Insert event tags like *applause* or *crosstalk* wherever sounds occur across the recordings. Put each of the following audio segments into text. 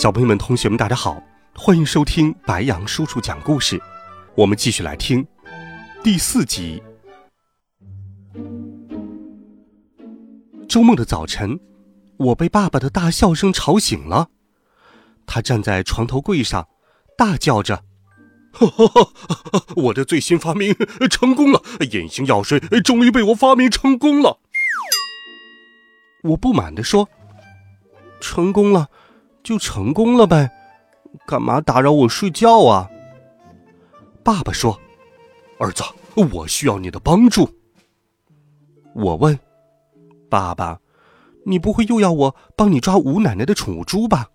小朋友们、同学们，大家好，欢迎收听白羊叔叔讲故事。我们继续来听第四集。周末的早晨，我被爸爸的大笑声吵醒了。他站在床头柜上，大叫着：“我的最新发明成功了！隐形药水终于被我发明成功了！”我不满地说：“成功了。”就成功了呗，干嘛打扰我睡觉啊？爸爸说：“儿子，我需要你的帮助。”我问：“爸爸，你不会又要我帮你抓吴奶奶的宠物猪吧？”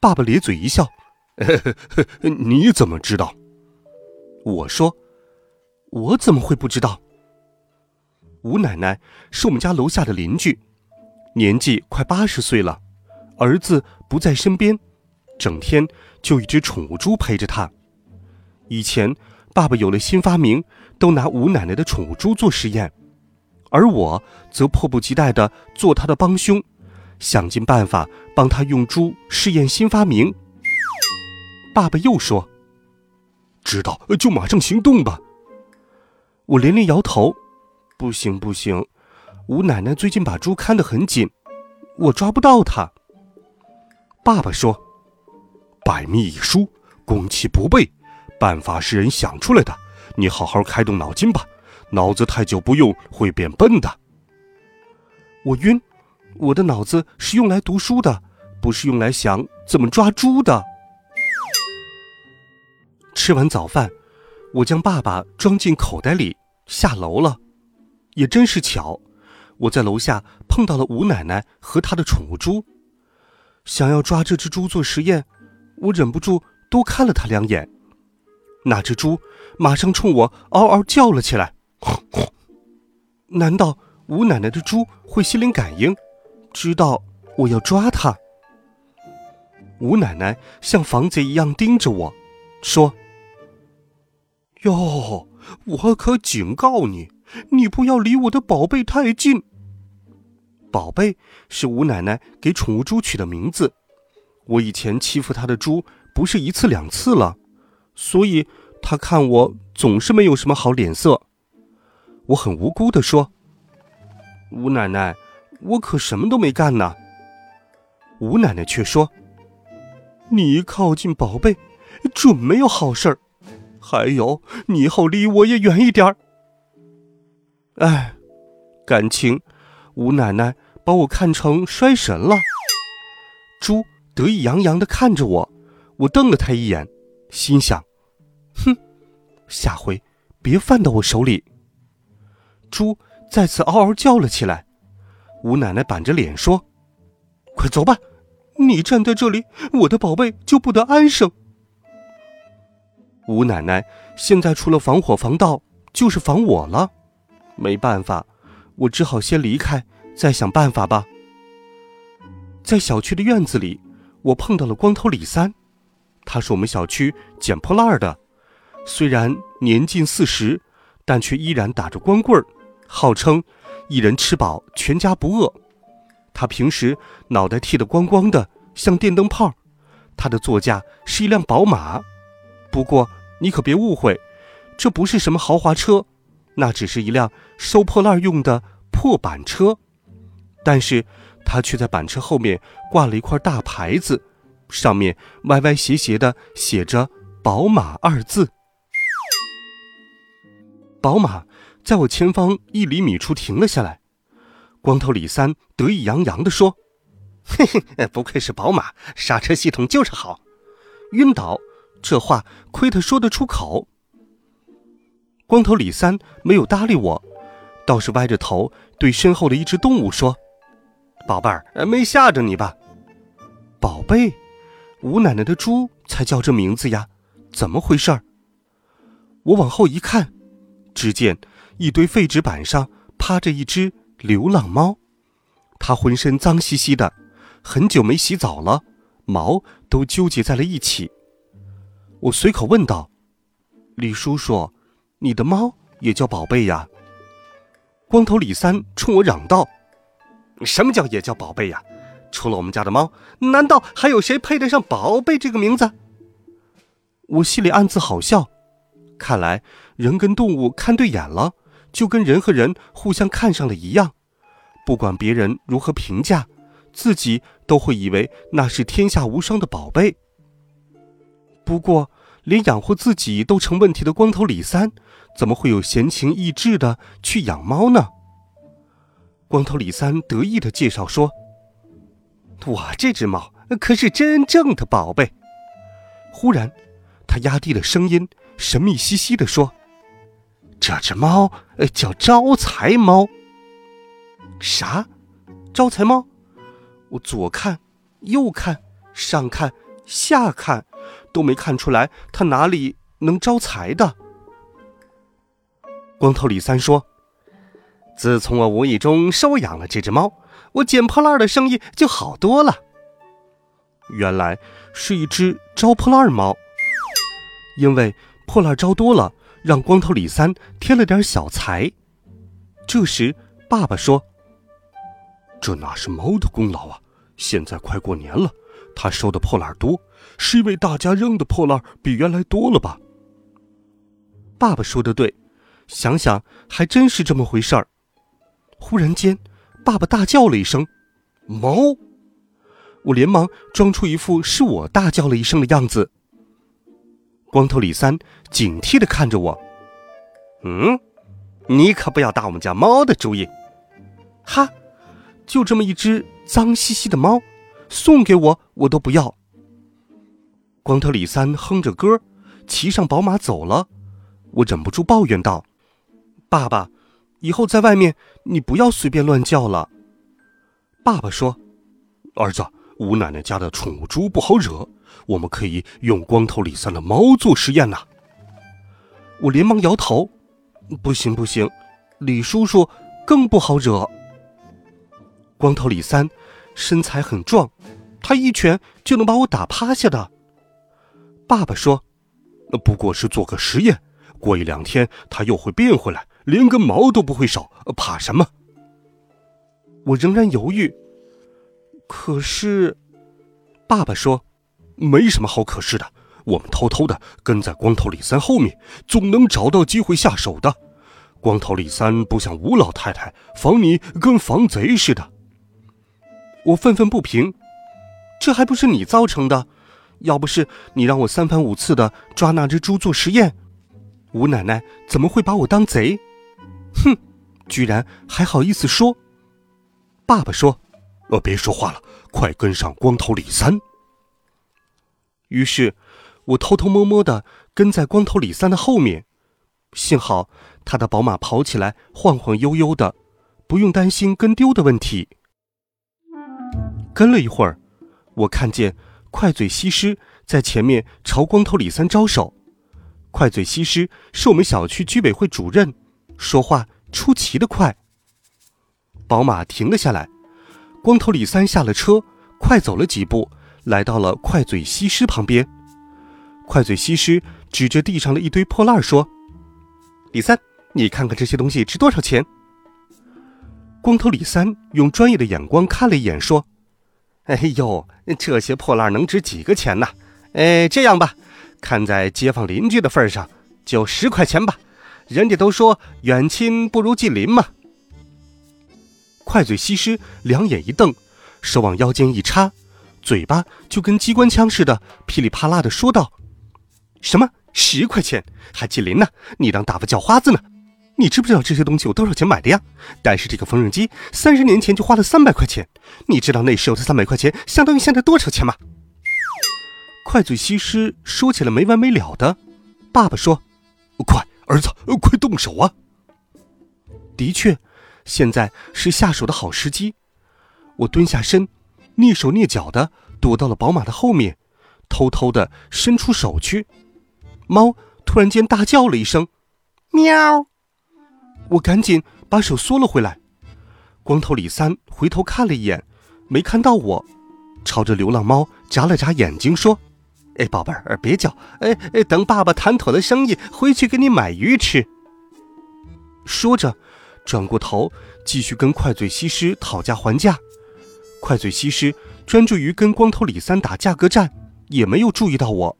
爸爸咧嘴一笑：“ *laughs* 你怎么知道？”我说：“我怎么会不知道？吴奶奶是我们家楼下的邻居，年纪快八十岁了。”儿子不在身边，整天就一只宠物猪陪着他。以前爸爸有了新发明，都拿吴奶奶的宠物猪做实验，而我则迫不及待的做他的帮凶，想尽办法帮他用猪试验新发明。爸爸又说：“知道就马上行动吧。”我连连摇头：“不行不行，吴奶奶最近把猪看得很紧，我抓不到它。”爸爸说：“百密一疏，攻其不备，办法是人想出来的。你好好开动脑筋吧，脑子太久不用会变笨的。”我晕，我的脑子是用来读书的，不是用来想怎么抓猪的。吃完早饭，我将爸爸装进口袋里，下楼了。也真是巧，我在楼下碰到了吴奶奶和她的宠物猪。想要抓这只猪做实验，我忍不住多看了它两眼。那只猪马上冲我嗷嗷叫了起来。*laughs* 难道吴奶奶的猪会心灵感应，知道我要抓它？吴奶奶像防贼一样盯着我，说：“哟，我可警告你，你不要离我的宝贝太近。”宝贝是吴奶奶给宠物猪取的名字。我以前欺负她的猪不是一次两次了，所以她看我总是没有什么好脸色。我很无辜的说：“吴奶奶，我可什么都没干呢。”吴奶奶却说：“你一靠近宝贝，准没有好事儿。还有，你以后离我也远一点儿。”哎，感情。吴奶奶把我看成衰神了。猪得意洋洋的看着我，我瞪了他一眼，心想：哼，下回别犯到我手里。猪再次嗷嗷叫了起来。吴奶奶板着脸说：“快走吧，你站在这里，我的宝贝就不得安生。”吴奶奶现在除了防火防盗，就是防我了。没办法。我只好先离开，再想办法吧。在小区的院子里，我碰到了光头李三，他是我们小区捡破烂的，虽然年近四十，但却依然打着光棍儿，号称一人吃饱全家不饿。他平时脑袋剃得光光的，像电灯泡。他的座驾是一辆宝马，不过你可别误会，这不是什么豪华车。那只是一辆收破烂用的破板车，但是他却在板车后面挂了一块大牌子，上面歪歪斜斜的写着“宝马”二字。宝马在我前方一厘米处停了下来，光头李三得意洋洋地说：“嘿嘿，不愧是宝马，刹车系统就是好。”晕倒，这话亏他说得出口。光头李三没有搭理我，倒是歪着头对身后的一只动物说：“宝贝儿，没吓着你吧？”宝贝，吴奶奶的猪才叫这名字呀？怎么回事儿？我往后一看，只见一堆废纸板上趴着一只流浪猫，它浑身脏兮兮的，很久没洗澡了，毛都纠结在了一起。我随口问道：“李叔叔，你的猫也叫宝贝呀？”光头李三冲我嚷道：“什么叫也叫宝贝呀？除了我们家的猫，难道还有谁配得上宝贝这个名字？”我心里暗自好笑，看来人跟动物看对眼了，就跟人和人互相看上了一样，不管别人如何评价，自己都会以为那是天下无双的宝贝。不过，连养活自己都成问题的光头李三，怎么会有闲情逸致的去养猫呢？光头李三得意的介绍说：“我这只猫可是真正的宝贝。”忽然。他压低了声音，神秘兮兮的说：“这只猫叫招财猫。”啥？招财猫？我左看，右看，上看，下看，都没看出来它哪里能招财的。光头李三说：“自从我无意中收养了这只猫，我捡破烂的生意就好多了。原来是一只招破烂猫。”因为破烂招多了，让光头李三添了点小财。这时，爸爸说：“这哪是猫的功劳啊？现在快过年了，他收的破烂多，是因为大家扔的破烂比原来多了吧？”爸爸说的对，想想还真是这么回事儿。忽然间，爸爸大叫了一声：“猫！”我连忙装出一副是我大叫了一声的样子。光头李三警惕的看着我，嗯，你可不要打我们家猫的主意，哈，就这么一只脏兮兮的猫，送给我我都不要。光头李三哼着歌，骑上宝马走了，我忍不住抱怨道：“爸爸，以后在外面你不要随便乱叫了。”爸爸说：“儿子，吴奶奶家的宠物猪不好惹。”我们可以用光头李三的猫做实验呐！我连忙摇头，不行不行，李叔叔更不好惹。光头李三身材很壮，他一拳就能把我打趴下的。爸爸说：“不过是做个实验，过一两天他又会变回来，连根毛都不会少，怕什么？”我仍然犹豫。可是，爸爸说。没什么好可是的，我们偷偷的跟在光头李三后面，总能找到机会下手的。光头李三不像吴老太太防你跟防贼似的。我愤愤不平，这还不是你造成的？要不是你让我三番五次的抓那只猪做实验，吴奶奶怎么会把我当贼？哼，居然还好意思说！爸爸说：“呃，别说话了，快跟上光头李三。”于是，我偷偷摸摸的跟在光头李三的后面，幸好他的宝马跑起来晃晃悠悠的，不用担心跟丢的问题。跟了一会儿，我看见快嘴西施在前面朝光头李三招手。快嘴西施是我们小区居委会主任，说话出奇的快。宝马停了下来，光头李三下了车，快走了几步。来到了快嘴西施旁边，快嘴西施指着地上的一堆破烂说：“李三，你看看这些东西值多少钱？”光头李三用专业的眼光看了一眼，说：“哎呦，这些破烂能值几个钱呢？哎，这样吧，看在街坊邻居的份上，就十块钱吧。人家都说远亲不如近邻嘛。”快嘴西施两眼一瞪，手往腰间一插。嘴巴就跟机关枪似的，噼里啪啦的说道：“什么十块钱还近邻呢？你当打发叫花子呢？你知不知道这些东西我多少钱买的呀？但是这个缝纫机三十年前就花了三百块钱，你知道那时候的三百块钱相当于现在多少钱吗？”快嘴西施说起来没完没了的。爸爸说：“快，儿子，快动手啊！”的确，现在是下手的好时机。我蹲下身。蹑手蹑脚的躲到了宝马的后面，偷偷的伸出手去。猫突然间大叫了一声：“喵！”我赶紧把手缩了回来。光头李三回头看了一眼，没看到我，朝着流浪猫眨了眨眼睛，说：“哎，宝贝儿，别叫！哎哎，等爸爸谈妥了生意，回去给你买鱼吃。”说着，转过头继续跟快嘴西施讨价还价。快嘴西施专注于跟光头李三打价格战，也没有注意到我。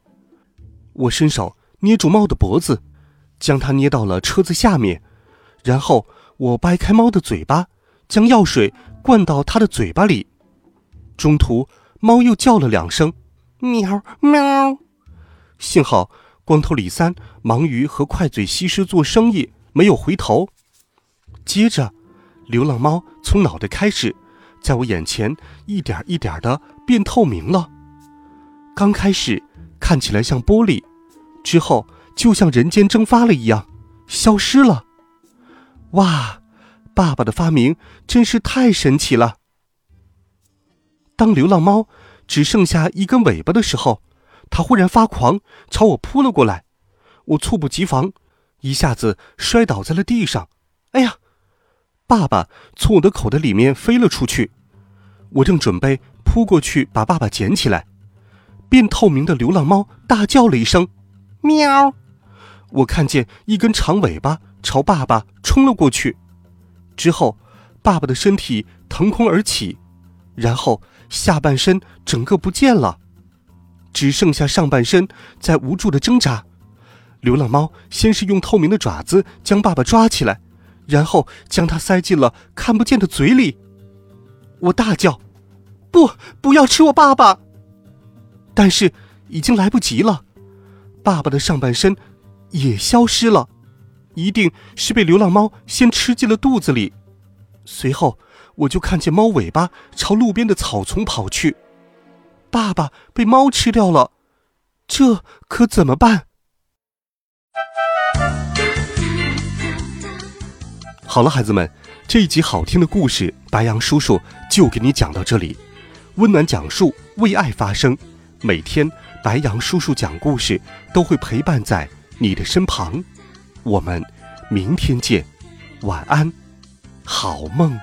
我伸手捏住猫的脖子，将它捏到了车子下面。然后我掰开猫的嘴巴，将药水灌到它的嘴巴里。中途，猫又叫了两声“喵喵”。幸好光头李三忙于和快嘴西施做生意，没有回头。接着，流浪猫从脑袋开始，在我眼前一点一点的变透明了。刚开始看起来像玻璃，之后就像人间蒸发了一样，消失了。哇，爸爸的发明真是太神奇了！当流浪猫只剩下一根尾巴的时候，它忽然发狂，朝我扑了过来。我猝不及防，一下子摔倒在了地上。哎呀！爸爸从我的口袋里面飞了出去。我正准备扑过去把爸爸捡起来，变透明的流浪猫大叫了一声：“喵！”我看见一根长尾巴。朝爸爸冲了过去，之后，爸爸的身体腾空而起，然后下半身整个不见了，只剩下上半身在无助的挣扎。流浪猫先是用透明的爪子将爸爸抓起来，然后将它塞进了看不见的嘴里。我大叫：“不，不要吃我爸爸！”但是已经来不及了，爸爸的上半身也消失了。一定是被流浪猫先吃进了肚子里，随后我就看见猫尾巴朝路边的草丛跑去。爸爸被猫吃掉了，这可怎么办？好了，孩子们，这一集好听的故事，白羊叔叔就给你讲到这里。温暖讲述，为爱发声，每天白羊叔叔讲故事都会陪伴在你的身旁。我们明天见，晚安，好梦。